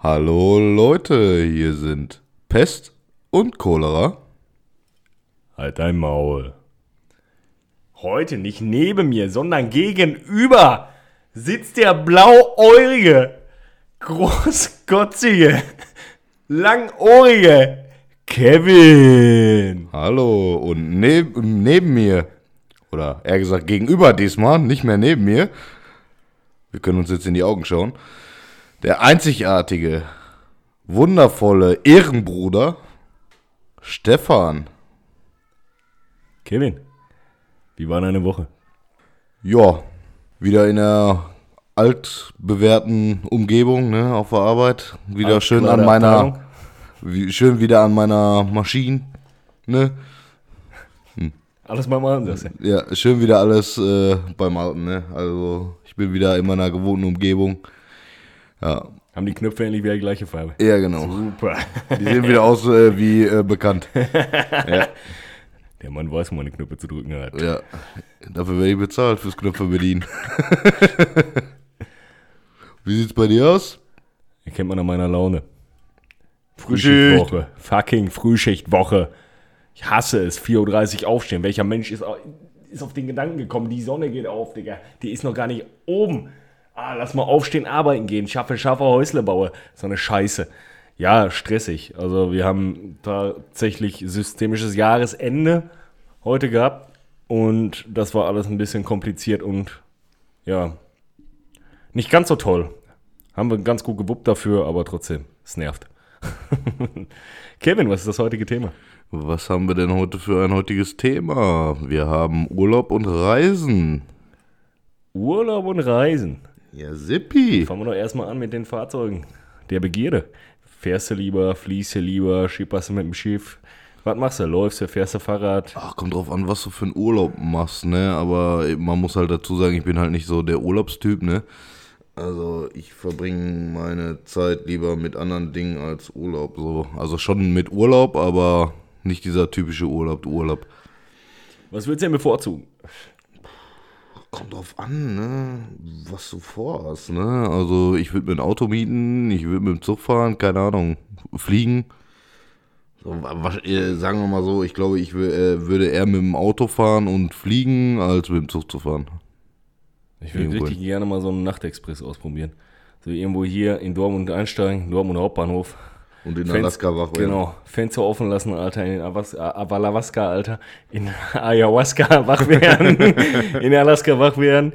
Hallo Leute, hier sind Pest und Cholera. Halt dein Maul. Heute nicht neben mir, sondern gegenüber sitzt der blauäugige, großkotzige, langohrige Kevin. Hallo und neb neben mir, oder eher gesagt gegenüber diesmal, nicht mehr neben mir, wir können uns jetzt in die Augen schauen, der einzigartige, wundervolle Ehrenbruder Stefan. Kevin, wie war deine Woche? Ja, wieder in der altbewährten Umgebung, ne, auf der Arbeit. Wieder schön an meiner, wie, schön wieder an meiner Maschine, ne. Alles beim Alten, du. Ja, schön wieder alles äh, beim Alten, ne. Also, ich bin wieder in meiner gewohnten Umgebung. Ja, Haben die Knöpfe endlich wieder die gleiche Farbe? ja genau. Super. Die sehen wieder aus äh, wie äh, bekannt. Der Mann weiß, wo man die Knöpfe zu drücken hat. Ja, dafür werde ich bezahlt fürs Knöpfe bedienen. wie sieht's bei dir aus? Erkennt man an meiner Laune. Frühschichtwoche. Fucking Frühschichtwoche. Ich hasse es. 4.30 Uhr aufstehen. Welcher Mensch ist auf den Gedanken gekommen? Die Sonne geht auf, Digga. Die ist noch gar nicht oben. Ah, lass mal aufstehen, arbeiten gehen. Schaffe, schaffe, Häusle baue. So eine Scheiße. Ja, stressig. Also wir haben tatsächlich systemisches Jahresende heute gehabt. Und das war alles ein bisschen kompliziert und ja, nicht ganz so toll. Haben wir ganz gut gewuppt dafür, aber trotzdem, es nervt. Kevin, was ist das heutige Thema? Was haben wir denn heute für ein heutiges Thema? Wir haben Urlaub und Reisen. Urlaub und Reisen. Ja, Sippi. Fangen wir doch erstmal an mit den Fahrzeugen der Begierde. Fährst du lieber, fließt du lieber, schipperst du mit dem Schiff? Was machst du? Läufst du, fährst du Fahrrad? Ach, kommt drauf an, was du für einen Urlaub machst, ne? Aber man muss halt dazu sagen, ich bin halt nicht so der Urlaubstyp, ne? Also ich verbringe meine Zeit lieber mit anderen Dingen als Urlaub. So. Also schon mit Urlaub, aber nicht dieser typische Urlaub, Urlaub. Was würdest du denn bevorzugen? Kommt drauf an, ne? Was du vorhast, ne? Also ich würde mir ein Auto mieten, ich würde mit dem Zug fahren, keine Ahnung, fliegen. So, wa- wa- äh, sagen wir mal so, ich glaube, ich äh, würde eher mit dem Auto fahren und fliegen, als mit dem Zug zu fahren. Ich würde richtig gerne mal so einen Nachtexpress ausprobieren. So irgendwo hier in Dortmund einsteigen, Dortmund Hauptbahnhof. Und in Fenster- Alaska wach werden. Genau, Fenster offen lassen, Alter, in Avalawaska, Alter, in Ayahuasca wach werden, in Alaska wach werden,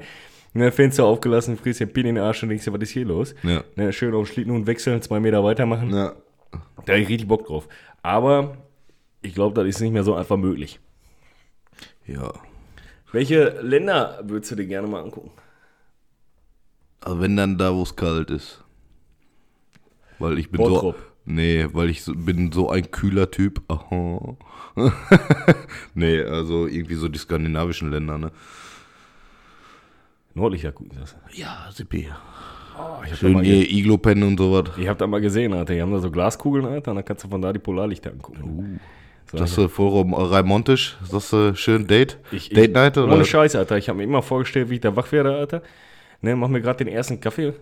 ne, Fenster aufgelassen, frisst den Pin in den Arsch und denkst dir, was ist hier los? Ja. Ne, schön auf den Schlittenhund wechseln, zwei Meter weitermachen, Ja. da hab ich richtig Bock drauf. Aber ich glaube, das ist nicht mehr so einfach möglich. Ja. Welche Länder würdest du dir gerne mal angucken? Aber wenn dann da, wo es kalt ist. Weil ich bin Bottrop. so. Nee, weil ich so, bin so ein kühler Typ. Aha. nee, also irgendwie so die skandinavischen Länder, ne? Nördlicher gucken das. Ja, Sippi. Oh, ich Schön hier Iglo-Pennen und sowas. Ich hab da mal gesehen, Alter. Die haben da so Glaskugeln, Alter, und dann kannst du von da die Polarlichter angucken. So, Das ist voll Raimontisch. Das ist schön Date. Ich, Date Night oder? Ohne Scheiß, Alter. Ich habe mir immer vorgestellt, wie ich da wach werde, Alter. Ne, mach mir gerade den ersten Kaffee,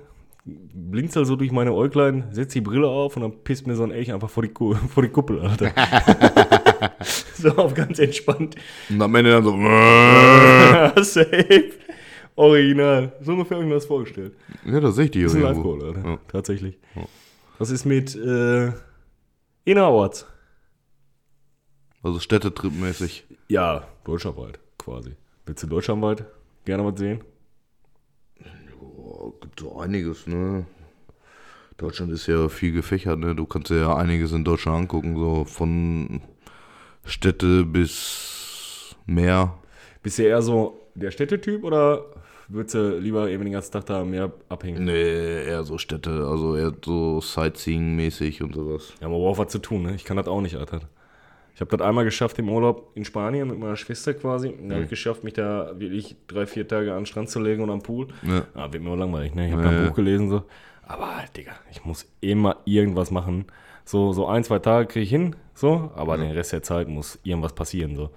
blinzel so durch meine Äuglein, setz die Brille auf und dann pisst mir so ein Elch einfach vor die, Ku vor die Kuppel, Alter. so auf ganz entspannt. Und am Ende dann so. Safe. Original. So ungefähr habe ich mir das vorgestellt. ja, das sehe ich die Das ist ein irgendwo. Alter. Ja. Tatsächlich. Was ist mit äh, Innerorts? Also Städtetrip-mäßig. Ja, deutschlandweit quasi. Willst du deutschlandweit gerne was sehen? Gibt so einiges, ne? Deutschland ist ja viel gefächert, ne? Du kannst ja einiges in Deutschland angucken, so von Städte bis Meer. Bist du eher so der Städtetyp oder würdest du lieber eben den ganzen Tag da mehr abhängen? Nee, eher so Städte, also eher so Sightseeing-mäßig und sowas. Ja, man braucht was zu tun, ne? Ich kann das auch nicht, Alter. Ich habe das einmal geschafft im Urlaub in Spanien mit meiner Schwester quasi. Da habe ich geschafft, mich da wirklich drei, vier Tage an den Strand zu legen und am Pool. Ja. Ah, wird mir auch langweilig, ne? Ich habe Ja, kein ja. Buch gelesen so. Aber, Digga, ich muss immer irgendwas machen. So, so ein, zwei Tage kriege ich hin, so, aber den Rest der Zeit muss irgendwas passieren, so.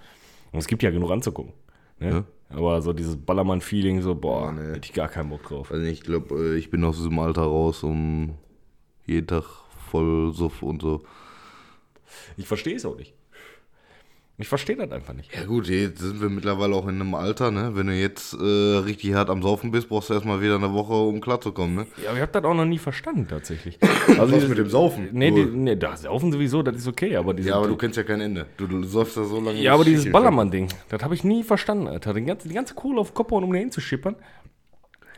Und es gibt ja genug anzugucken. Ne? Aber so dieses Ballermann-Feeling, so, boah, nee. hätte ich gar keinen Bock drauf. Also ich glaube, ich bin aus diesem Alter raus, um jeden Tag voll Suff und so. Ich verstehe es auch nicht. Ich verstehe das einfach nicht. Ja gut, jetzt sind wir mittlerweile auch in einem Alter, ne? Wenn du jetzt äh, richtig hart am Saufen bist, brauchst du erstmal wieder eine Woche, um klarzukommen, ne? Ja, aber ich habe das auch noch nie verstanden, tatsächlich. Also Was mit dem Saufen? Nee, die, nee, das Saufen sowieso, das ist okay, aber diese, ja, aber du kennst ja kein Ende. Du, du säufst ja so lange. Ja, aber dieses Ballermann-Ding, das habe ich nie verstanden, Alter. Die ganze, die ganze Kohle auf den Kopf hauen, um da hinzuschippern.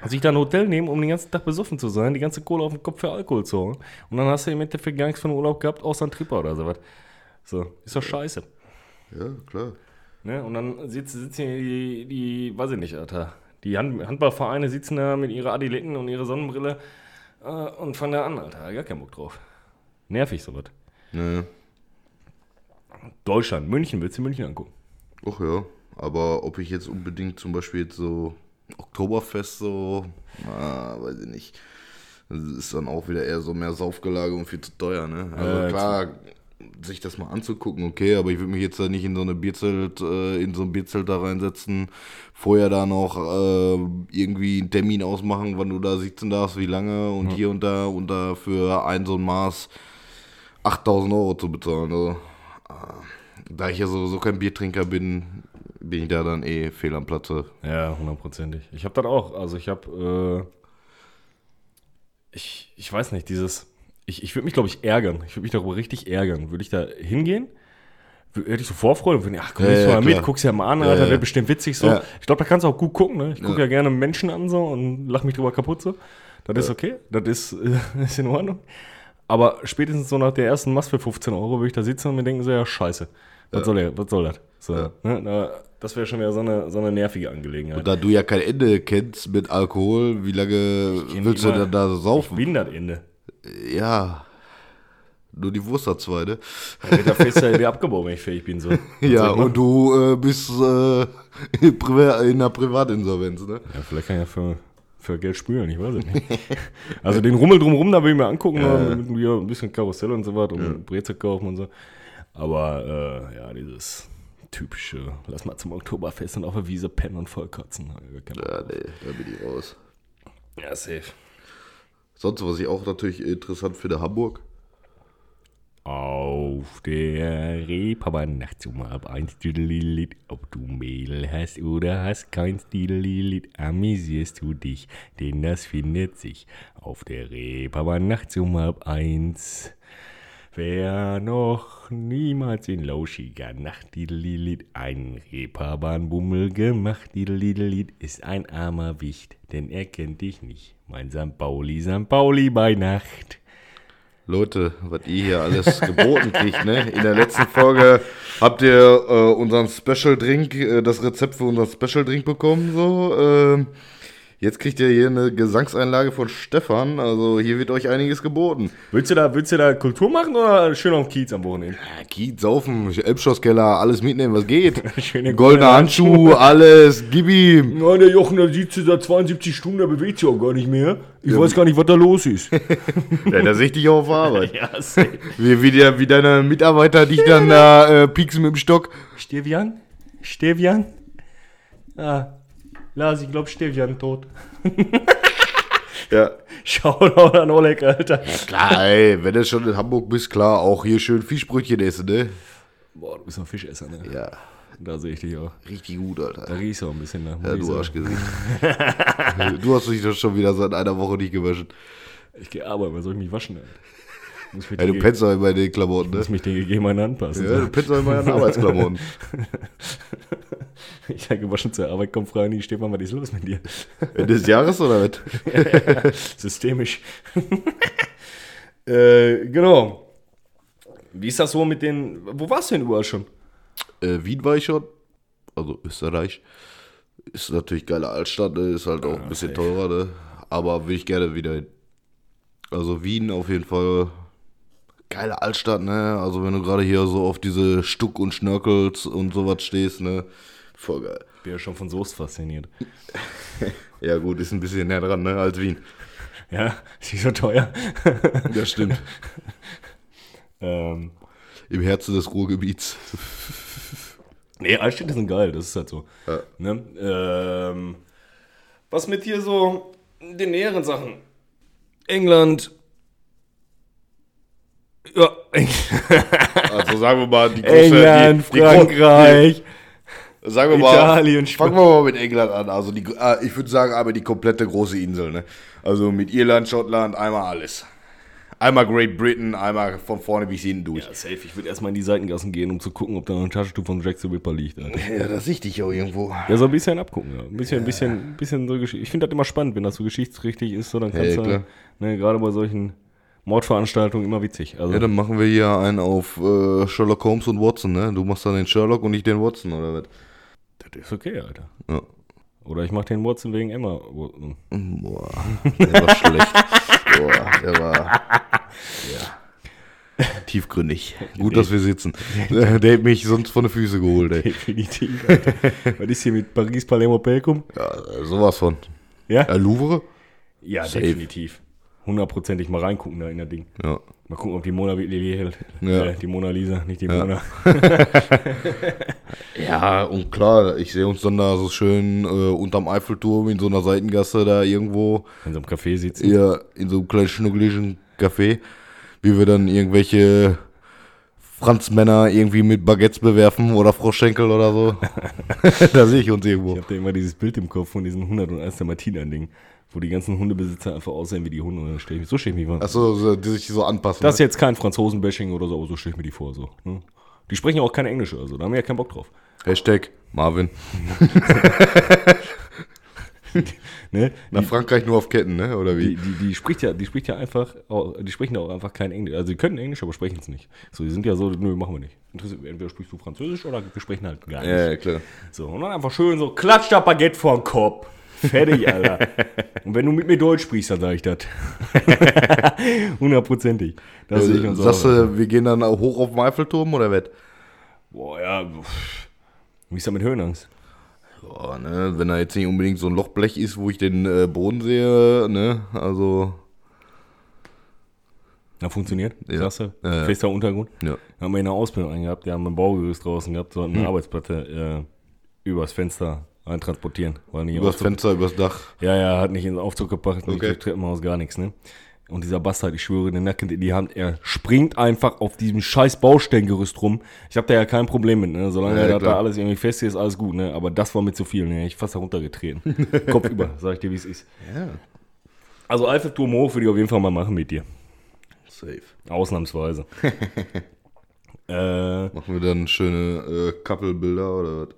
Sich da ein Hotel nehmen, um den ganzen Tag besoffen zu sein, die ganze Kohle auf den Kopf für Alkohol zu holen. Und dann hast du im Endeffekt gar nichts von Urlaub gehabt, außer ein Tripper oder sowas. So, ist doch scheiße. Ja, klar. Ne? Und dann sitzen, sitzen hier die, die, weiß ich nicht, Alter. Die Hand, Handballvereine sitzen da mit ihrer Adiletten und ihrer Sonnenbrille äh, und fangen da an, Alter. Gar keinen Bock drauf. Nervig sowas. Ja. Deutschland, München, willst du München angucken? Ach ja, aber ob ich jetzt unbedingt zum Beispiel jetzt so Oktoberfest so, na, weiß ich nicht. Das ist dann auch wieder eher so mehr Saufgelage und viel zu teuer, ne? Also Ja, klar, sich das mal anzugucken, okay, aber ich würde mich jetzt da nicht in so eine Bierzelt, äh, in so ein Bierzelt da reinsetzen, vorher da noch äh, irgendwie einen Termin ausmachen, wann du da sitzen darfst, wie lange und hier und da und da für ein so ein Maß 8000 Euro zu bezahlen. Also, äh, da ich ja sowieso kein Biertrinker bin, bin ich da dann eh fehl am Platze. Ja, hundertprozentig. Ich habe das auch. Also ich habe, äh, ich, ich weiß nicht, dieses, ich, ich würde mich, glaube ich, ärgern. Ich würde mich darüber richtig ärgern. Würde ich da hingehen? Hätte ich so Vorfreude und würde, ach komm, Ja, ja, ja, mal mit, guck's ja mal an, Ja, Alter, ja. wird bestimmt witzig so. Ja. Ich glaube, da kannst du auch gut gucken, ne? Ich gucke Ja. gerne Menschen an so und lach mich drüber kaputt so. Das ist okay, das ist, äh, ist in Ordnung. Aber spätestens so nach der ersten Mast für 15 Euro würde ich da sitzen und mir denken so, ja, scheiße. Was soll der, was soll das? So, Ja. ne? da, das wäre schon wieder so eine, so eine nervige Angelegenheit. Und da du ja kein Ende kennst mit Alkohol, wie lange willst du denn da saufen? Wie denn das Ende? Ja. Nur die Wurst hat zwei, ne? Da wird der Fest ja wieder abgebaut, wenn ich fähig bin. So. Ja, und du äh, bist äh, in in einer Privatinsolvenz, ne? Ja, vielleicht kann ich ja für, für Geld spülen, ich weiß es nicht. also den Rummel drumherum, da will ich mir angucken, ne, mit mir ein bisschen Karussell und so was und Brezel kaufen und so. Aber äh, ja, dieses typische, lass mal zum Oktoberfest und auf der Wiese pennen und vollkotzen. Ja, nee, da bin ich raus. Ja, safe. Sonst, was ich auch natürlich interessant finde, Hamburg. Auf der Reeperbahn nachts um halb eins, Didelilit. Ob du Mädel hast oder hast keins, Didelilit, amüsierst du dich, denn das findet sich auf der Reeperbahn nachts um halb eins. Wer noch niemals in lauschiger Nacht, Didelilit, einen Reeperbahnbummel gemacht, Didelilit, ist ein armer Wicht, denn er kennt dich nicht, mein St. Pauli, St. Pauli bei Nacht. Leute, was ihr hier alles geboten kriegt, ne? In der letzten Folge habt ihr äh, unseren Special Drink, äh, das Rezept für unseren Special Drink bekommen, so. Ähm, jetzt kriegt ihr hier eine Gesangseinlage von Stefan, also hier wird euch einiges geboten. Willst du da, willst du da Kultur machen oder schön auf dem Kiez am Wochenende? Ja, Kiez, Saufen, Elbschlosskeller, alles mitnehmen, was geht. Schöne Goldener Handschuh, alles, gib ihm. Ja, der Jochen, der sieht seit 72 Stunden, der bewegt sich auch gar nicht mehr. Ich weiß gar nicht, was da los ist. Ja, da sehe ich dich auf Arbeit. ja. Wie, wie, der, wie deine Mitarbeiter dich dann da äh, pieksen mit dem Stock. Stevian? Stevian? Ah, Lars, ich glaube Stevian tot. Ja. Shoutout an Oleg, Alter. Klar, ey, wenn du schon in Hamburg bist, klar, auch hier schön Fischbrötchen essen, ne? Boah, du bist ein Fischesser, ne? Ja, Da sehe ich dich auch. richtig gut, Da Alter. riechst du auch ein bisschen nach. Ja, ich du. Arschgesicht. du hast dich doch schon wieder seit einer Woche nicht gewaschen. Ich gehe arbeiten, was soll ich mich waschen, Alter? Muss mich Ja, du den- pennst doch immer in den Klamotten, ne? muss mich den Gegebenheiten anpassen. Ja, du pennst doch immer in den Arbeitsklamotten. Ich sage, gewaschen zur Arbeit, komm frei, nie, Stefan, was ist los mit dir? Ende des Jahres oder was? Systemisch. äh, genau. Wie ist das so mit den. Wo warst du denn überall schon? Äh, Wien war ich schon. Also Österreich. Ist natürlich geile Altstadt, ne? Ist halt auch ein bisschen teurer, ne? Aber will ich gerne wieder hin. Also Wien auf jeden Fall. Geile Altstadt, ne? Also wenn du gerade hier so auf diese Stuck und Schnörkels und sowas stehst, ne? Voll geil. Bin ja schon von Soest fasziniert. Ja gut, ist ein bisschen näher dran, ne? Als Wien. Ja, ist nicht so teuer. Das stimmt. ähm, Im Herzen des Ruhrgebiets. nee, Altstädte sind geil, das ist halt so. Ja. Ne? Ähm, was mit hier so den näheren Sachen? England, Also sagen wir mal, die große, England, die, die Frankreich. Die, sagen wir mal, Italien, fangen wir mal mit England an. Also die, äh, ich würde sagen, aber die komplette große Insel. Ne? Also mit Irland, Schottland, einmal alles. Einmal Great Britain, einmal von vorne bis hinten durch. Ja, safe. Ich würde erstmal in die Seitengassen gehen, um zu gucken, ob da noch ein Taschentuch von Jack the Ripper liegt. Alter. Ja, das sehe ich auch irgendwo. Ja, so ein bisschen abgucken. Ja. Ein bisschen, ein bisschen, ein bisschen so Geschichte. Ich finde das immer spannend, wenn das so geschichtsrichtig ist. So, dann kannst Ja, du, ne, gerade bei solchen Mordveranstaltungen immer witzig. Also, Ja, dann machen wir hier einen auf äh, Sherlock Holmes und Watson, ne? Du machst dann den Sherlock und ich den Watson, oder was? Das ist okay, Alter. Ja. Oder ich mach den Watson wegen Emma. Watson. Boah, der war schlecht. Boah, der war. Ja. Tiefgründig. Gut, dass wir sitzen. Der hätte mich sonst von den Füßen geholt, ey. Definitiv, Alter. Was ist hier mit Paris, Palermo, Pelkum? Ja, sowas von. Ja? Ja, Louvre? Ja, Safe. definitiv. Hundertprozentig mal reingucken da in das Ding. Ja. Mal gucken, ob die Mona wirklich hält. Ja. Äh, die Mona Lisa, nicht die Ja. Mona. Ja, und klar, ich sehe uns dann da so schön äh, unterm Eiffelturm in so einer Seitengasse da irgendwo, Wenn sie am Café sitzen. eher in so einem kleinen schnuckeligen Café, wie wir dann irgendwelche Franzmänner irgendwie mit Baguettes bewerfen oder Froschschenkel oder so. da sehe ich uns Ich irgendwo. habe da immer dieses Bild im Kopf von diesen 101 Martina-Ding, wo die ganzen Hundebesitzer einfach aussehen wie die Hunde. Und dann stell ich, so stelle ich mich vor. Achso, so, die sich so anpassen. Das ist ne? jetzt kein Franzosen-Bashing oder so, aber so stelle ich mir die vor. So, ne? Die sprechen ja auch kein Englisch, also da haben wir ja keinen Bock drauf. Hashtag Marvin. Ne? Nach Frankreich nur auf Ketten, ne? Oder Die, wie? die, die, spricht ja, die spricht ja einfach, die sprechen ja auch einfach kein Englisch. Also sie können Englisch, aber sprechen es nicht. So, die sind ja so, nö, machen wir nicht. Entweder sprichst du Französisch oder wir sprechen halt gar nicht. Ja, ja, klar. So, und dann einfach schön so, klatsch da Baguette vor den Kopf. Fertig, Alter. und wenn du mit mir Deutsch sprichst, dann sag ich das. Hundertprozentig. Das sehe ich uns Sagst du, wir gehen dann hoch auf den Eiffelturm oder was? Boah, ja. Wie ist das mit Höhenangst? Boah, ne, wenn da jetzt nicht unbedingt so ein Lochblech ist, wo ich den äh, Boden sehe, ne, also, Na, funktioniert? Ja. Sagst du? Ja, ja. Fester Untergrund? ja. Haben wir in der Ausbildung einen gehabt, die haben ein Baugerüst draußen gehabt, so eine Arbeitsplatte äh, übers Fenster eintransportieren. War nicht Übers Fenster, übers Dach. Ja, ja, hat nicht in den Aufzug gebracht, nicht Okay. durch Treppenhaus, gar nichts, ne? Und dieser Bastard, ich schwöre, den Nacken in die Hand, er springt einfach auf diesem scheiß Baustellengerüst rum. Ich habe da ja kein Problem mit, ne? Solange Ja, er da alles irgendwie fest ist, alles gut, ne? Aber das war mir zu viel, ne? Ich fast da runtergetreten. Kopf über, sag ich dir, wie es ist. Ja, Also Eiffelturm hoch würde ich auf jeden Fall mal machen mit dir. safe. Ausnahmsweise. äh, Machen wir dann schöne äh, Couple-Bilder oder was?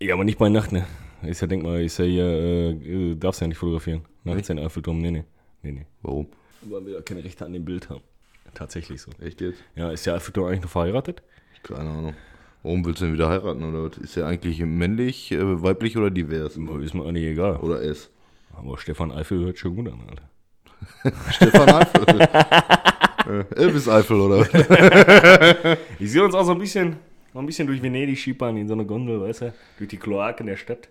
Ja, aber nicht bei Nacht, ne? Ist ja, denk mal, ist ja hier, äh, äh, darfst ja nicht fotografieren. Nachts den Eiffelturm, nee, nee. Nee, nee. Warum? Weil wir ja keine Rechte an dem Bild haben. Tatsächlich so. Echt jetzt? Ja, ist der Eiffelturm eigentlich noch verheiratet? Keine Ahnung. Warum willst du denn wieder heiraten oder was? Ist er eigentlich männlich, äh, weiblich oder divers? Ist mir eigentlich egal. Oder es? Aber Stefan Eifel hört schon gut an, Alter. Stefan Eifel. äh, Elvis Eifel oder was? Ich sehe uns auch so ein bisschen, noch ein bisschen durch Venedig schiepern in so eine Gondel, weißt du? Durch die Kloaken der Stadt.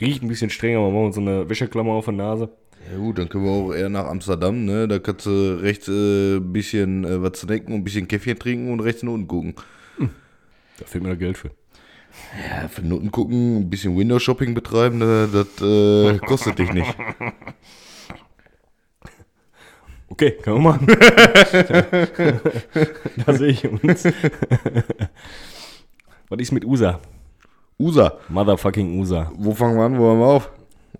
Riecht ein bisschen strenger, aber machen uns so eine Wäscheklammer auf der Nase. Ja gut, dann können wir auch eher nach Amsterdam, ne? Da kannst du rechts äh, ein bisschen äh, was snacken und ein bisschen Käffchen trinken und rechts unten gucken. Da fehlt mir das Geld für. Ja, für Noten gucken, ein bisschen Window-Shopping betreiben, ne, das äh, kostet dich nicht. Okay, können wir machen. da sehe ich uns. Was ist mit USA? USA, Motherfucking USA. wo fangen wir an, wo hören wir auf?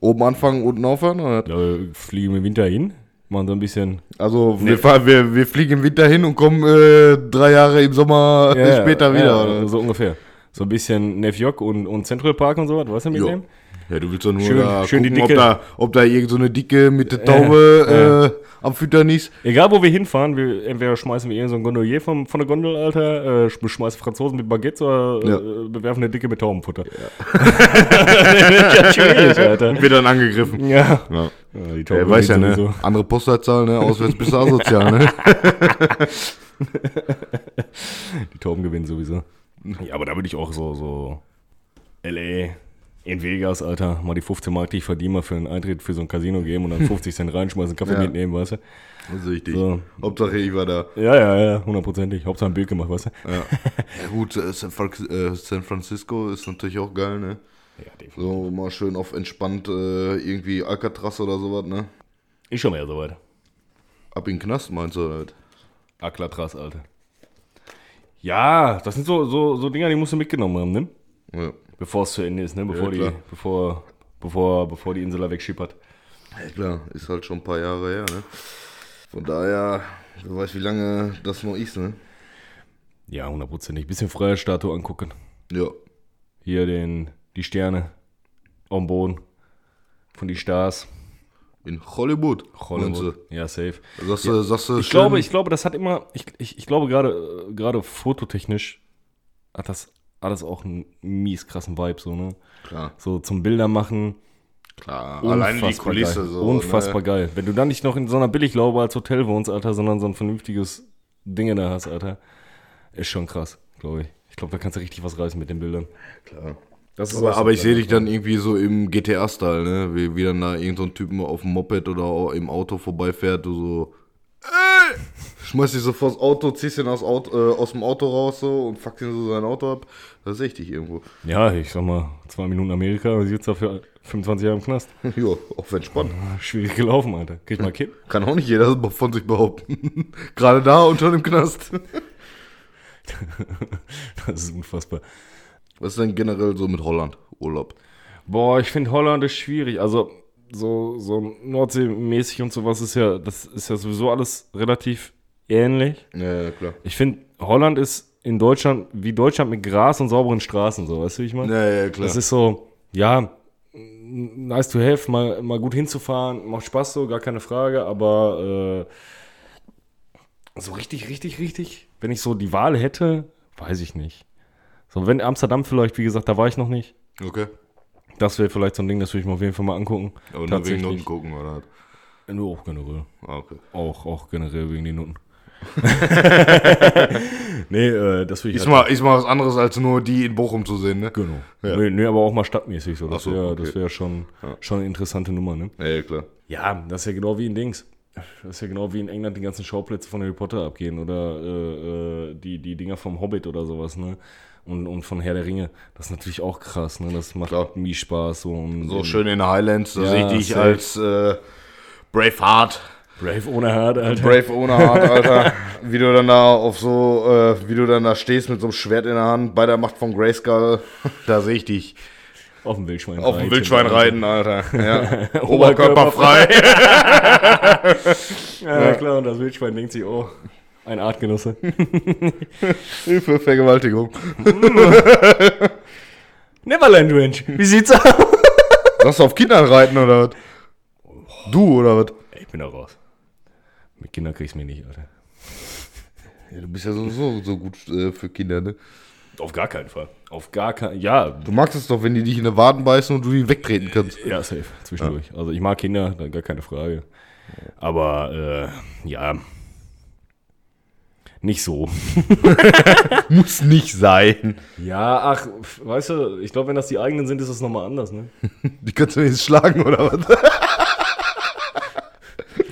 Oben anfangen, unten aufhören? Oder? Da fliegen wir im Winter hin, machen so ein bisschen. Also wir, fahren, wir, wir fliegen im Winter hin und kommen äh, drei Jahre im Sommer Ja, später wieder. ja, oder? So ungefähr. So ein bisschen Nefjok und, und Central Park und so was, weißt du mit Jo. dem? Ja, du willst doch nur Schön- schön die gucken, ob Dicke. da, ob da irgend so eine Dicke mit der Taube äh, am Füttern ist. Egal wo wir hinfahren, wir, entweder schmeißen wir irgend so ein Gondolier vom, von der Gondel, Alter, äh, sch- schmeißen Franzosen mit Baguettes oder Ja. äh, bewerfen eine Dicke mit Taubenfutter. ja schwierig, Alter. Wird dann angegriffen. Ja. Ja. ja die Er weiß ja, gewinnen ne? sowieso. Andere Postleitzahl, ne? Auswärts bist du asozial, ne? Die Tauben gewinnen sowieso. Ja, aber da würde ich auch so, so L.A., in Vegas, Alter, mal die 15 Mark, die ich verdiene, mal für einen Eintritt für so ein Casino geben und dann 50 Cent reinschmeißen, Kaffee Ja. mitnehmen, weißt du? Das ist richtig. So. Hauptsache ich war da. Ja, ja, ja, hundertprozentig. Hauptsache ein Bild gemacht, weißt du? Ja, ja gut, äh, San, äh, San Francisco ist natürlich auch geil, ne? Ja, definitiv. So mal schön auf entspannt äh, irgendwie Alcatraz oder sowas, ne? Ist schon mehr soweit. Ab in den Knast meinst du was? Aklatras, Alter. Ja, das sind so, so, so Dinger, die musst du mitgenommen haben, ne? Ja. Bevor es zu Ende ist, ne? Bevor, die, klar. bevor, bevor, bevor die Insel da wegschippert. ja, klar, ist halt schon ein paar Jahre her, ne? Von daher, wer weiß, wie lange das noch ist, ne? Ja, hundertprozentig. Bisschen Freiheitsstatue angucken. Ja. Hier den, die Sterne am Boden von die Stars. In Hollywood. du? Ja, safe. Sagst du, sagst du Ich schön- glaube, ich glaube, das hat immer, ich, ich, ich glaube gerade, äh, gerade fototechnisch hat das alles auch einen mies krassen Vibe, so, ne? Klar, So zum Bilder machen, klar. Allein die unfassbar Kulisse geil. so. Unfassbar Ne? geil. Wenn du dann nicht noch in so einer Billiglaube als Hotel wohnst, Alter, sondern so ein vernünftiges Ding da hast, Alter, ist schon krass, glaube ich. Ich glaube, da kannst du richtig was reißen mit den Bildern. Klar. Das ist Aber, aber ich sehe dich dann irgendwie so im GTA-Style, ne? Wie, wie dann da irgend so ein Typen auf dem Moped oder im Auto vorbeifährt, du so. Schmeißt dich so vors Auto, ziehst ihn aus, Auto, äh, aus dem Auto raus so und fuckst ihn so sein Auto ab. Da sehe ich dich irgendwo. Ja, ich sag mal, zwei Minuten Amerika und sitzt dafür 25 Jahre im Knast. jo, auf entspannt. Schwierig gelaufen, Alter. Krieg mal Kipp. Kann auch nicht jeder von sich behaupten. Gerade da und schon im Knast. Das ist unfassbar. Was ist denn generell so mit Holland? Urlaub. Boah, ich finde Holland ist schwierig. Also so, so Nordseemäßig und sowas ist ja, das ist ja sowieso alles relativ ähnlich. Ja, ja klar. Ich finde, Holland ist in Deutschland wie Deutschland mit Gras und sauberen Straßen, so, weißt du, wie ich meine? Ja, ja, klar. Das ist so, ja, nice to have, mal, mal gut hinzufahren, macht Spaß so, gar keine Frage, aber äh, so richtig, richtig, richtig, wenn ich so die Wahl hätte, weiß ich nicht. So, wenn Amsterdam vielleicht, wie gesagt, da war ich noch nicht. okay. Das wäre vielleicht so ein Ding, das würde ich mir auf jeden Fall mal angucken. Aber nur wegen Noten gucken, oder? Nur auch generell. Ah, okay. Auch, auch generell wegen den Noten. nee, äh, das würde ich Ist mal, ist mal was anderes als nur die in Bochum zu sehen, ne? Genau. Ja. Nee, nee, aber auch mal stadtmäßig so. Das so, wäre okay. wär schon, schon eine interessante Nummer, ne? Ja, ja, klar. Ja, das ist ja genau wie in Dings. Das ist ja genau wie in England die ganzen Schauplätze von Harry Potter abgehen oder äh, äh, die, die Dinger vom Hobbit oder sowas, ne? Und, und von Herr der Ringe. Das ist natürlich auch krass, ne? Das macht Klar. mies Spaß. So, So schön in Highlands, da Ja, sehe ich dich als äh, Braveheart. Brave ohne Hard, Alter. Brave ohne Heart, Alter. wie du dann da auf so, äh, wie du dann da stehst mit so einem Schwert in der Hand, bei der Macht von Grayskull. Da sehe ich dich. Auf dem Wildschwein Auf dem reiten, Wildschwein reiten, Alter. Ja. Oberkörper Oberkörperfrei. Ja, klar, und das Wildschwein denkt sich, oh, ein Artgenosse. Hilfe, Vergewaltigung. Neverland Ranch. Wie sieht's aus? Lass du auf Kindern reiten oder was? Du oder was? Ich bin da raus. Mit Kindern kriegst du mich nicht, Alter. Ja, du bist ja sowieso so gut äh, für Kinder, ne? Auf gar keinen Fall. Auf gar keinen Ja, Du magst es doch, wenn die dich in der Waden beißen und du die wegtreten kannst. ja, safe. Zwischendurch. Also ich mag Kinder, gar keine Frage. Aber äh, ja. Nicht so. Muss nicht sein. Ja, ach, weißt du, ich glaube, wenn das die eigenen sind, ist das nochmal anders, ne? Die kannst du jetzt schlagen oder was?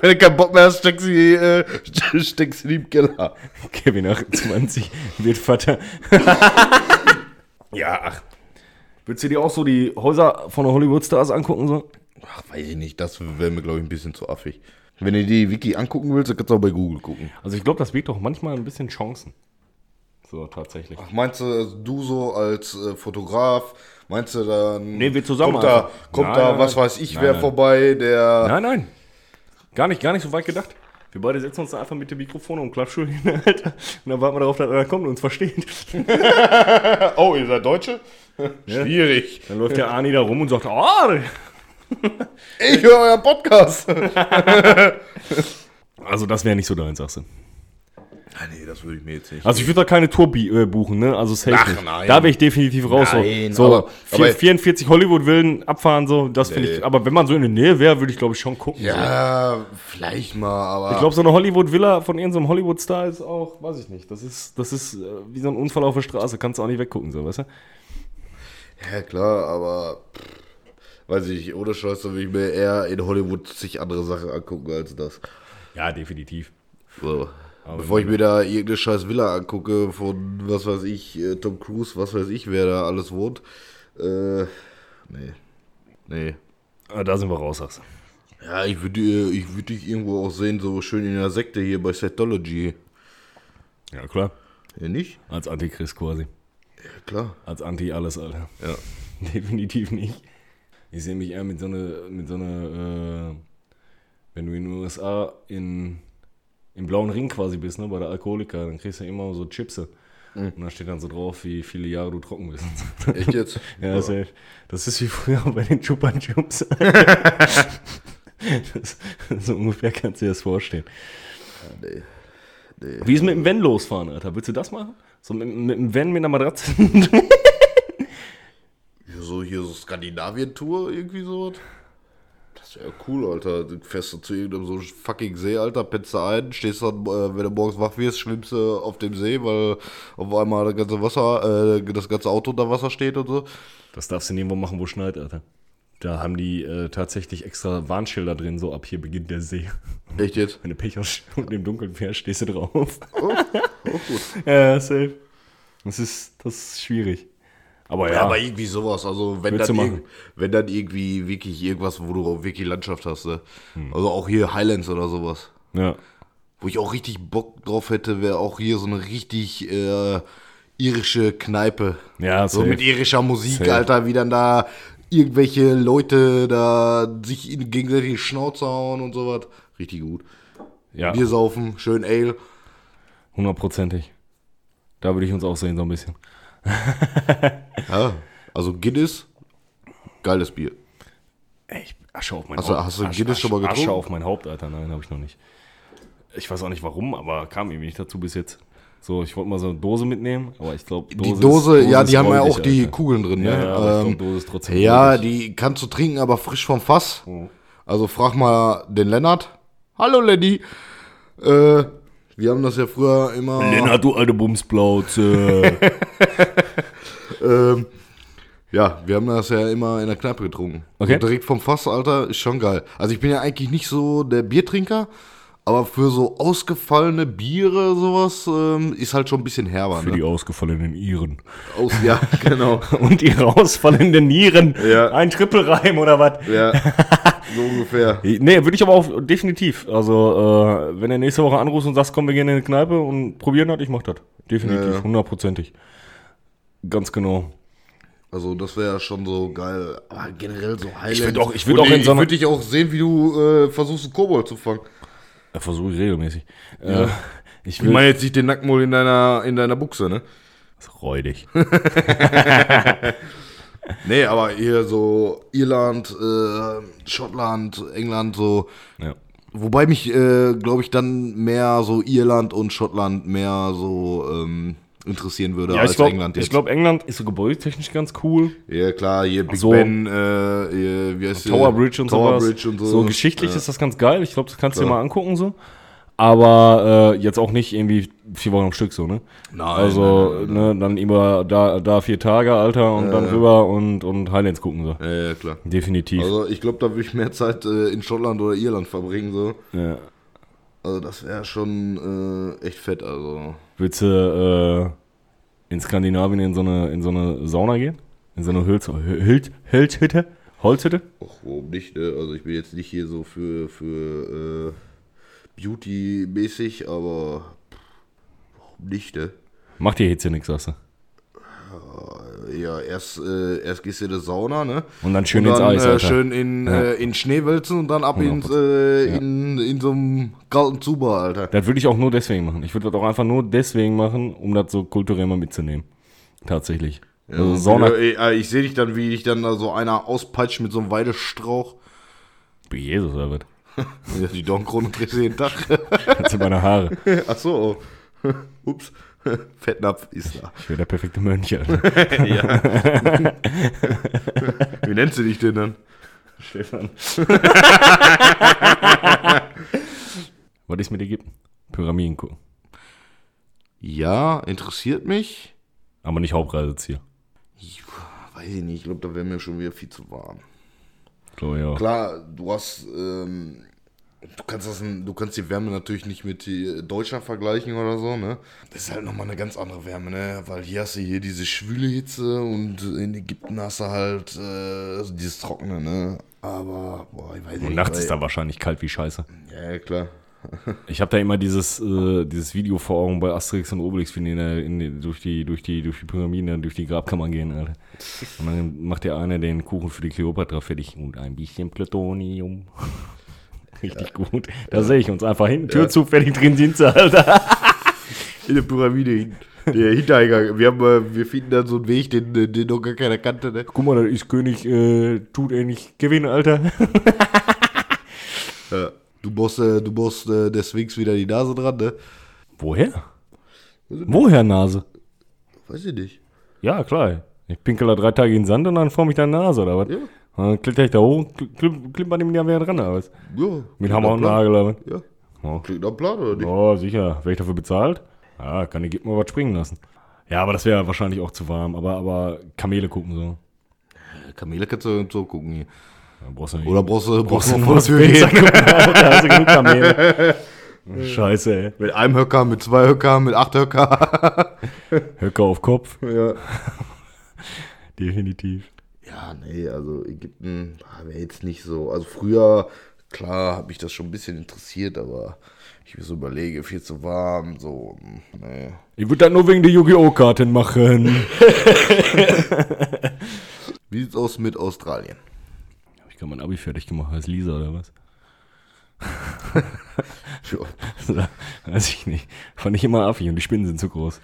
Wenn du keinen Bock mehr hast, steckst du die, äh, steckst du die im Keller. Kevin 28 wird Vater. ja, ach. Würdest du dir auch so die Häuser von der Hollywood-Stars angucken? So? Ach, weiß ich nicht, das wäre mir, glaube ich, ein bisschen zu affig. Wenn du die Wiki angucken willst, dann kannst du auch bei Google gucken. Also ich glaube, das birgt doch manchmal ein bisschen Chancen. So, tatsächlich. Ach, meinst du, du so als äh, Fotograf, meinst du dann... Nee, wir zusammen Kommt da, kommt Nein, da was weiß ich, Nein, wer nein. vorbei, der... Nein, nein. Gar nicht, gar nicht so weit gedacht. Wir beide setzen uns da einfach mit dem Mikrofon und Klappstuhl hin, Alter. Und dann warten wir darauf, dass einer kommt und uns versteht. Oh, ihr seid Deutsche? Schwierig. Dann läuft der Arni da rum und sagt, ah, Ich höre euren Podcast. Also das wäre nicht so dein, sagst du. Ah, nee, das würde ich mir jetzt nicht. Also ich würde da keine Tour äh, buchen, ne? Also safe Ach, nein. Da wäre ich definitiv raus. so. Nein, so aber- vier- aber- 44 Hollywood-Villen abfahren, so, das finde Nee. ich. Aber wenn man so in der Nähe wäre, würde ich glaube ich schon gucken. So. ja, vielleicht mal, aber... Ich glaube, so eine Hollywood-Villa von irgendeinem Hollywood-Star ist auch, weiß ich nicht. Das ist, das ist äh, wie so ein Unfall auf der Straße, kannst du auch nicht weggucken, so, weißt du? Ja, klar, aber... Weiß ich nicht, ohne Scheiß, würde ich mir eher in Hollywood sich andere Sachen angucken als das. Ja, definitiv. So. Bevor ich mir da irgendeine scheiß Villa angucke von, was weiß ich, äh, Tom Cruise, was weiß ich, wer da alles wohnt. Äh, nee. Nee. Ah, Da sind wir raus, sagst du. Ja, ich würde ich würd dich irgendwo auch sehen, so schön in der Sekte hier bei Scientology. Ja, klar. Ja, nicht? Als Antichrist quasi. Ja, klar. Als Anti alles, Alter. Ja. Definitiv nicht. Ich sehe mich eher mit so einer, mit so einer, äh, wenn du in den USA in, im blauen Ring quasi bist, ne, bei der Alkoholiker, dann kriegst du immer so Chipse. Und da steht dann so drauf, wie viele Jahre du trocken bist. Echt jetzt? Ja, das, ist, das ist wie früher bei den Chupa Chups. das, so ungefähr kannst du dir das vorstellen. Nee. Nee. Wie ist mit dem Van losfahren, Alter? Willst du das machen? So mit, mit dem Van mit einer Matratze? So, hier so Skandinavien-Tour, irgendwie so. Das wäre cool, Alter. Du fährst du zu irgendeinem so fucking See, Alter, pennst du ein, stehst dann, äh, wenn du morgens wach wirst, schwimmst du auf dem See, weil auf einmal das ganze Wasser, äh, das ganze Auto unter Wasser steht und so. Das darfst du nirgendwo machen, wo schneit, Alter. Da haben die äh, tatsächlich extra Warnschilder drin, so ab hier beginnt der See. Echt jetzt? Wenn du Pech hast und im Dunkeln fährst, stehst du drauf. Oh, oh gut. ja, safe. Das ist, das ist schwierig. Aber ja, Ja, aber irgendwie sowas. Also, wenn Würdest dann, wenn dann irgendwie wirklich irgendwas, wo du wirklich Landschaft hast. Ne? Also auch hier Highlands oder sowas. ja. Wo ich auch richtig Bock drauf hätte, wäre auch hier so eine richtig äh, irische Kneipe. Ja, So safe. mit irischer Musik, Safe. Alter, wie dann da irgendwelche Leute da sich gegenseitig Schnauze hauen und sowas. Richtig gut. ja, Bier saufen, schön Ale. hundertprozentig. Da würde ich uns auch sehen, so ein bisschen. Ja, also Guinness, geiles Bier. Ey, ich, Asche auf mein Hast du- Haupt. hast du Asche, Guinness schon mal Asche, Asche getrunken? auf mein Haupt, Alter. Nein, habe ich noch nicht. Ich weiß auch nicht warum, aber kam irgendwie nicht dazu bis jetzt. So, ich wollte mal so eine Dose mitnehmen, aber ich glaube, Die Dose, ja, die haben ja auch die Kugeln drin, ne? Ja, ja, ähm, glaub, Dose ist trotzdem ja die kannst du trinken, aber frisch vom Fass. Also frag mal den Lennart. Hallo Lenny. Äh, wir haben das ja früher immer. Lennart, du alte Bumsplauze. Ähm, ja, wir haben das ja immer in der Kneipe getrunken. Okay. So direkt vom Fass, Alter, ist schon geil. Also ich bin ja eigentlich nicht so der Biertrinker, aber für so ausgefallene Biere sowas ähm, ist halt schon ein bisschen herber. Für Ne? die ausgefallenen Iren. Aus, ja, genau. Und ihre ausfallenden Nieren. Ja. Ein Trippelreim oder was? Ja, so ungefähr. Nee, würde ich aber auch definitiv. Also, äh, wenn er nächste Woche anrufst und sagst, komm, wir gehen in die Kneipe und probieren das, ich mach das. Definitiv, Ja, ja. hundertprozentig. Ganz genau. Also das wäre schon so geil. Aber generell so Highland. würd auch- ich würd Und auch in ich würde dich auch sehen, wie du äh, versuchst, einen Kobold zu fangen. Äh, Versuche ich regelmäßig. Äh, ich Ich will. meine jetzt nicht den Nackenmol in deiner, in deiner Buchse, ne? räudig. Nee, aber hier so Irland, äh, Schottland, England, so. Ja. Wobei mich, äh, glaube ich, dann mehr so Irland und Schottland mehr so ähm, interessieren würde Ja, als ich glaube, England jetzt. ich glaub, England ist so gebäudetechnisch ganz cool. ja, klar, hier Big So- Ben, äh, hier, wie heißt Tower die? Bridge und Tower sowas. Bridge und so. So geschichtlich ja. ist das ganz geil. Ich glaube, das kannst du dir mal angucken so. Aber äh, jetzt auch nicht irgendwie vier Wochen am Stück so, ne? Nein, also, nein, nein, ne, dann immer da, da vier Tage, Alter, und dann rüber und, und Highlands gucken so. Ja, ja, klar. Definitiv. Also ich glaube, da würde ich mehr Zeit äh, in Schottland oder Irland verbringen. So. ja. Also das wäre schon äh, echt fett. Also Willst du äh, in Skandinavien in so eine, in so eine Sauna gehen? In so eine Hölz, Hölz, Hölzhütte? Holzhütte? Och, warum nicht? Ne? Also ich bin jetzt nicht hier so für, für äh, Beauty-mäßig, aber pff, warum nicht? Ne? Macht dir Hitze nix, sagst du. Ja, erst, äh, erst gehst du in die Sauna, ne? Und dann schön und ins dann, Eis, äh, Alter. schön in, Ja. äh, in Schnee wälzen und dann ab ins, äh, in, in so einem kalten Zuber, Alter. Das würde ich auch nur deswegen machen. Ich würde das auch einfach nur deswegen machen, um das so kulturell mal mitzunehmen. Tatsächlich. also Und Sauna. du- äh, ich sehe dich dann, wie dich dann da so einer auspeitscht mit so einem Weidestrauch. Wie Jesus, was? Ja, die Donkrone drehst du jeden Tag. Das sind meine Haare. Ach so. Ups. Fettnapf ist da. Ich wäre der perfekte Mönch, Alter. ja. Wie nennst du dich denn dann? Stefan. Was ist mit Ägypten? Pyramiden gucken. Ja, interessiert mich. Aber nicht Hauptreiseziel. Ich weiß ich nicht, ich glaube, da wäre mir schon wieder viel zu warm. So, ja. Klar, du hast, ähm, du kannst das, du kannst die Wärme natürlich nicht mit äh, Deutschland vergleichen oder so, ne? Das ist halt nochmal eine ganz andere Wärme, ne? Weil hier hast du hier diese schwüle Hitze und in Ägypten hast du halt äh, also dieses Trockene, ne? Aber, boah, ich weiß Und nicht. nachts weil- ist da wahrscheinlich kalt wie Scheiße. Ja, klar. Ich habe da immer dieses, äh, dieses Video vor Augen bei Asterix und Obelix, wie die, in in durch, die, durch, die, durch die Pyramiden, durch die Grabkammern gehen, Alter. Und dann macht der eine den Kuchen für die Kleopatra fertig und ein bisschen Plutonium. Richtig gut. Da sehe ich uns einfach hinten, Tür zu, fertig drin sind sie, Alter. In der Pyramide hin. Der Hintereingang. Wir, haben, äh, wir finden dann so einen Weg, den, den noch gar keiner kannte. Ne? Guck mal, da ist König, äh, tut er nicht gewinnen, Alter. Ja. Du musst, äh, du musst äh, der Sphinx wieder die Nase dran, ne? Woher? Woher Nase? Weiß ich nicht. Ja, klar. Ich pinkel da drei Tage in den Sand und dann form ich da Nase, oder was? Ja. Und dann kletter ich da hoch, klim- klimpert ihm ja wieder dran, oder was? Ja. Mit Hammer und. Nagel, oder was? Ja. Oh. Klingt nach Plan, oder nicht? Oh, sicher. Werde ich dafür bezahlt? Ja, kann die Gib mal was springen lassen. Ja, aber das wäre wahrscheinlich auch zu warm. Aber, aber Kamele gucken so. Kamele kannst du so gucken hier. Brauchst. Oder brauchst du, brauchst du noch Tür gehen? hast du genug Kamele. Scheiße, ey. Mit einem Höcker, mit zwei Höcker, mit acht Höcker. Höcker auf Kopf. ja. Definitiv. Ja, nee, also Ägypten wäre jetzt nicht so. Also früher, klar, hat mich das schon ein bisschen interessiert, aber ich mir so überlege, viel zu warm, so, nee. Ich würde das nur wegen der Yu-Gi-Oh! Karten machen. Wie sieht's aus mit Australien? Hab ich gerade mein Abi fertig gemacht als Lisa oder was? Ja. Weiß ich nicht. Fand ich immer affig und die Spinnen sind zu groß.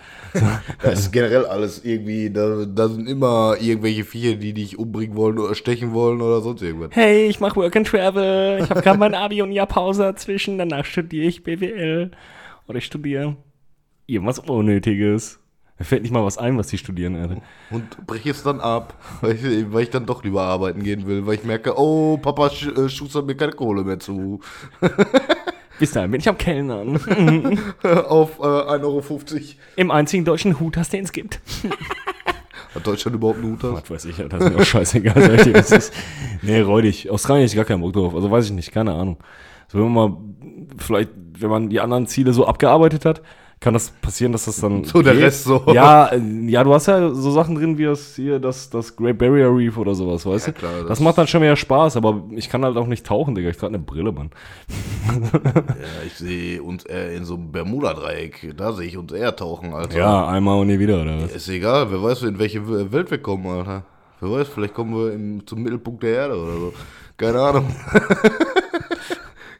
Das ist generell alles irgendwie, da, da sind immer irgendwelche Viecher, die dich umbringen wollen oder stechen wollen oder sonst irgendwas. Hey, ich mache Work and Travel. Ich habe gerade mein Abi und ein Jahr Pause dazwischen. Danach studiere ich BWL. Oder ich studiere irgendwas Unnötiges. Mir fällt nicht mal was ein, was die studieren, Alter. Und brech es dann ab, weil ich, weil ich dann doch lieber arbeiten gehen will, weil ich merke, oh, Papa sch äh, schustert mir keine Kohle mehr zu. Bis dahin bin ich am Kellnern. Auf äh, 1,50 Euro. Im einzigen deutschen Huthaus, den es gibt. Hat Deutschland überhaupt einen Hut? Was weiß ich, das ist mir auch scheißegal, sag ich das ist. Nee, räudig. Australien ist gar kein Bock drauf. Also weiß ich nicht, keine Ahnung. So, wenn man mal, vielleicht, wenn man die anderen Ziele so abgearbeitet hat, kann das passieren, dass das dann. So der geht. Rest so. Ja, äh, ja, du hast ja so Sachen drin wie das hier, das, das Great Barrier Reef oder sowas, weißt Ja, du? klar, das, das- macht dann schon mehr Spaß, aber ich kann halt auch nicht tauchen, Digga. Ich trage eine Brille, Mann. Ja, ich sehe uns eher in so einem Bermuda-Dreieck. Da sehe ich uns eher tauchen, Alter. Ja, einmal und nie wieder, oder was? Ist egal, wer weiß, in welche Welt wir kommen, Alter. Wer weiß, vielleicht kommen wir im, zum Mittelpunkt der Erde oder so. Keine Ahnung.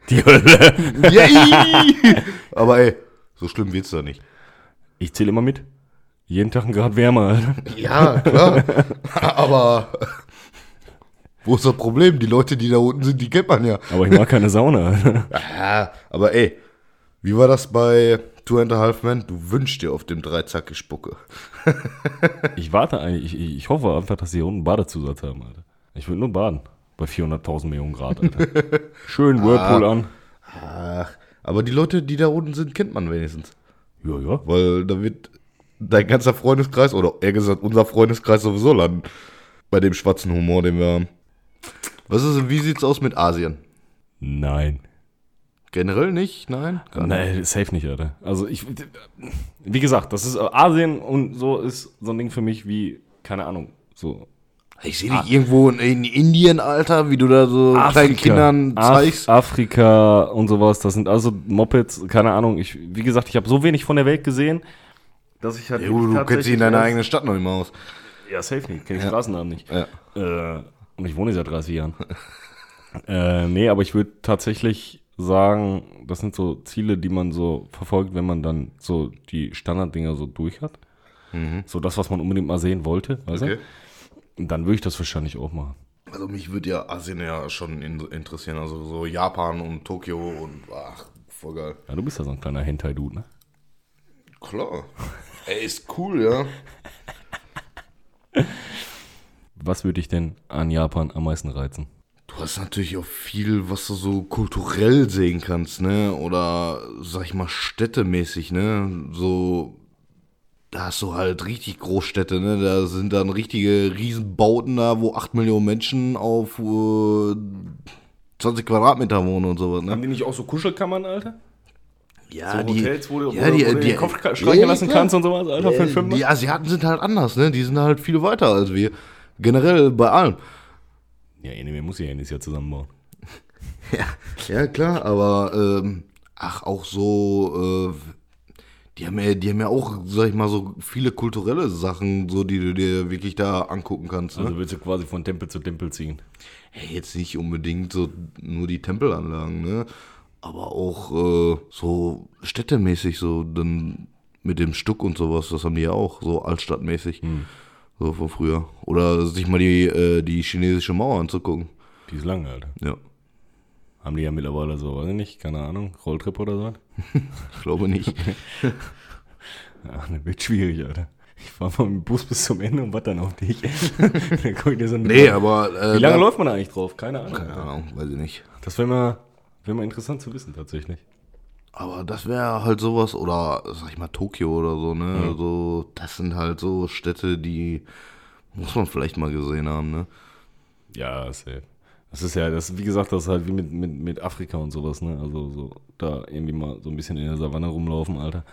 Die Hölle. Yay! Aber ey, so schlimm wird's da nicht. Ich zähle immer mit. Jeden Tag ein Grad wärmer, Alter. Ja, klar. Aber wo ist das Problem? Die Leute, die da unten sind, die kennt man ja. Aber ich mag keine Sauna, Alter. Ja, aber ey, wie war das bei Two and a Half Men? Du wünschst dir auf dem Dreizack Spucke. Ich warte eigentlich, ich, ich hoffe einfach, dass sie hier unten einen Badezusatz haben, Alter. Ich will nur baden. Bei 400.000 Millionen Grad, Alter. Schön Whirlpool an. Ach, aber die Leute, die da unten sind, kennt man wenigstens. Ja, ja. Weil da wird dein ganzer Freundeskreis, oder eher gesagt unser Freundeskreis sowieso landen. Bei dem schwarzen Humor, den wir haben. Was ist, wie sieht's aus mit Asien? Nein. Generell nicht? Nein? Gar nicht. Nein, safe nicht, Alter. Also ich, wie gesagt, das ist Asien und so ist so ein Ding für mich wie, keine Ahnung, so. Ich sehe dich irgendwo in, in Indien, Alter, wie du da so kleinen Kindern Af- zeigst. Afrika und sowas, das sind also Mopeds, keine Ahnung. Ich, wie gesagt, ich habe so wenig von der Welt gesehen, dass ich halt. Ja, du, du kennst dich in deiner eigenen Stadt noch nicht mal aus. Ja, safe nicht. Kenn ich Straßennamen nicht. Ja. Äh, und ich wohne seit 30 Jahren. äh, nee, aber ich würde tatsächlich sagen, das sind so Ziele, die man so verfolgt, wenn man dann so die Standarddinger so durch hat. So das, was man unbedingt mal sehen wollte. Weißt Okay. du? Und dann würde ich das wahrscheinlich auch machen. Also mich würde ja Asien ja schon in, interessieren. Also so Japan und Tokio und ach, voll geil. Ja, du bist ja so ein kleiner Hentai-Dude, ne? Klar. Ey, ist cool, ja. Was würde dich denn an Japan am meisten reizen? Du hast natürlich auch viel, was du so kulturell sehen kannst, ne? Oder sag ich mal städtemäßig, ne? So, da hast du halt richtig Großstädte, ne? Da sind dann richtige Riesenbauten da, wo 8 Millionen Menschen auf äh, 20 Quadratmeter wohnen und sowas, ne? die nicht auch so Kuschelkammern, Alter? Ja, So Hotels, wo du, ja, wo, die, wo du die, den Kopf ja, streichen ja, lassen klar. kannst und sowas, Alter, für Äh, Fünfer? Die Asiaten sind halt anders, ne? Die sind halt viel weiter als wir. Generell bei allem. Ja, Anime muss ich ja nächstes Jahr zusammenbauen. Ja, klar, aber ähm, ach, auch so, äh, die haben ja, die haben ja auch, sag ich mal, so viele kulturelle Sachen, so die du dir wirklich da angucken kannst. Ne? Also willst du quasi von Tempel zu Tempel ziehen. hey, jetzt nicht unbedingt so nur die Tempelanlagen, ne? Aber auch äh, so städtemäßig, so dann mit dem Stuck und sowas, das haben die ja auch, so altstadtmäßig. So von früher. Oder sich mal die, äh, die chinesische Mauer anzugucken. Die ist lang, Alter. Ja, Haben die ja mittlerweile so, weiß ich nicht, keine Ahnung, Rolltrip oder so. ich glaube nicht. Ja, das wird schwierig, Alter. Ich fahr mal mit dem Bus bis zum Ende und warte dann auf dich. dann guck ich dir so nee, aber. Äh, Wie lange läuft man da eigentlich drauf? Keine Ahnung. Keine Ahnung, weiß ich nicht. Das wäre mal, wär mal interessant zu wissen, tatsächlich. Aber das wäre halt sowas, oder sag ich mal Tokio oder so, ne? So, das sind halt so Städte, die muss man vielleicht mal gesehen haben, ne? Ja, safe. Das ist ja, das, wie gesagt, das ist halt wie mit, mit, mit Afrika und sowas, ne? Also so da irgendwie mal so ein bisschen in der Savanne rumlaufen, Alter.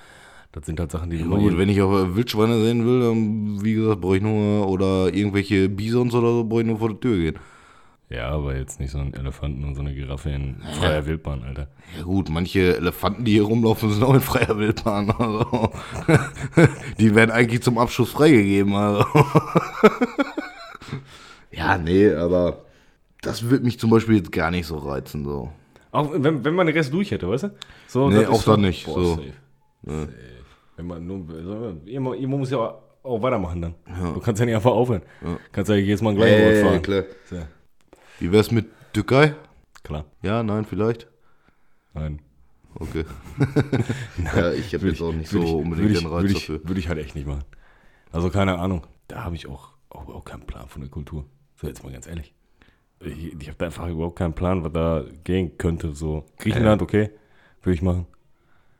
Das sind halt Sachen, die du Ja, mal gut, wenn ich auch Wildschweine sehen will, dann, wie gesagt, brauche ich nur, oder irgendwelche Bisons oder so, brauche ich nur vor die Tür gehen. Ja, aber jetzt nicht so ein Elefanten und so eine Giraffe in freier Wildbahn, Alter. Ja gut, manche Elefanten, die hier rumlaufen, sind auch in freier Wildbahn. Also. die werden eigentlich zum Abschuss freigegeben. Also. ja, nee, aber das würde mich zum Beispiel jetzt gar nicht so reizen. So. Auch wenn, wenn man den Rest durch hätte, weißt du? So, Nee, auch dann nicht, so. Safe. safe. Wenn man nur, so, irgendwo, irgendwo muss ja auch, auch weitermachen dann. Du kannst ja nicht einfach aufhören. Kannst ja jedes Mal gleich Äh, fahren. klar. So, Wie wär's mit Türkei? klar. Ja, nein, vielleicht? Nein. Okay. ja, ich habe jetzt auch nicht so ich, unbedingt ich, den Reiz würde ich, dafür. würde ich halt echt nicht machen. Also keine Ahnung. Da habe ich auch, auch, auch keinen Plan von der Kultur. So, jetzt mal ganz ehrlich. Ich, ich habe da einfach überhaupt keinen Plan, was da gehen könnte. So, Griechenland, okay, würde ich machen.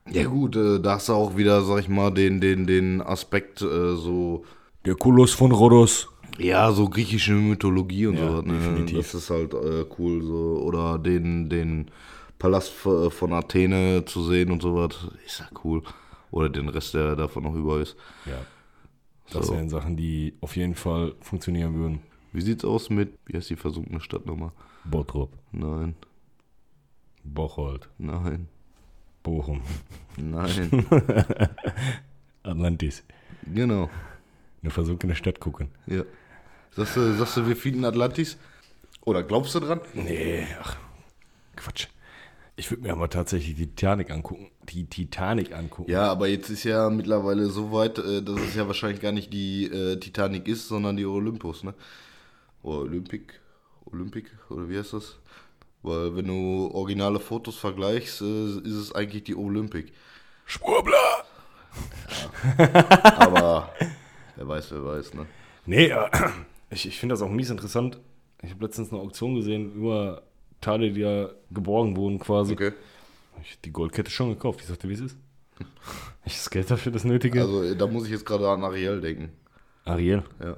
Ja gut, äh, da hast du auch wieder, sag ich mal, den, den, den Aspekt äh, so, Der Koloss von Rhodos. ja, so griechische Mythologie und Ja, so. Ne? definitiv. Das ist halt äh, cool so. Oder den, den Palast v- von Athene zu sehen und sowas, ist ja cool. Oder den Rest, der davon noch über ist. Ja. Das So. wären Sachen, die auf jeden Fall funktionieren würden. Wie sieht's aus mit, wie heißt die versunkene Stadt nochmal? Bottrop, Nein, Bocholt, nein, Bochum, nein. Atlantis. genau, Eine versunkene Stadt gucken. ja. Sagst du, sagst du, wir finden Atlantis? Oder glaubst du dran? Nee, ach, Quatsch. Ich würde mir aber tatsächlich die Titanic angucken. Die Titanic angucken. Ja, aber jetzt ist ja mittlerweile so weit, äh, dass es ja wahrscheinlich gar nicht die äh, Titanic ist, sondern die Olympus, ne? Oder Olympic, Olympic, oder wie heißt das? Weil wenn du originale Fotos vergleichst, äh, ist es eigentlich die Olympic. Schwurbler! Aber wer weiß, wer weiß, ne? Nee, äh, ich, ich finde das auch mies interessant. Ich habe letztens eine Auktion gesehen über Teile, die ja geborgen wurden quasi. Okay. Ich die Goldkette schon gekauft. Ich sagte, wie es ist. Ich das Geld dafür das Nötige. Also äh, da muss ich jetzt gerade an Ariel denken. Ariel. Ja.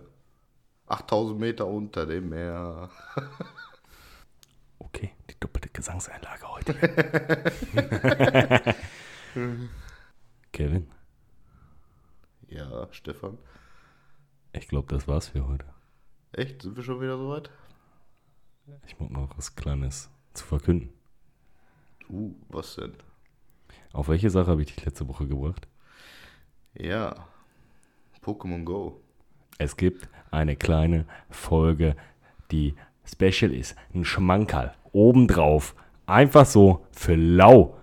8000 Meter unter dem Meer. Okay, die doppelte Gesangseinlage heute. Kevin, Ja, Stefan. ich glaube, das war's für heute. Echt? Sind wir schon wieder so weit? Ich muss noch was Kleines zu verkünden. Uh, was denn? Auf welche Sache habe ich dich letzte Woche gebracht? Ja. Pokémon Go. Es gibt eine kleine Folge, die special ist. Ein Schmankerl. Obendrauf. Einfach so für lau.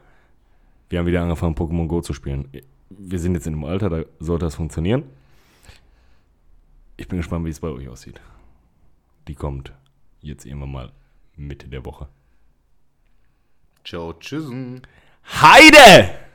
Wir haben wieder angefangen, Pokémon Go zu spielen. Wir sind jetzt in einem Alter, da sollte das funktionieren. Ich bin gespannt, wie es bei euch aussieht. Die kommt jetzt irgendwann mal Mitte der Woche. Ciao, tschüssen. Heide!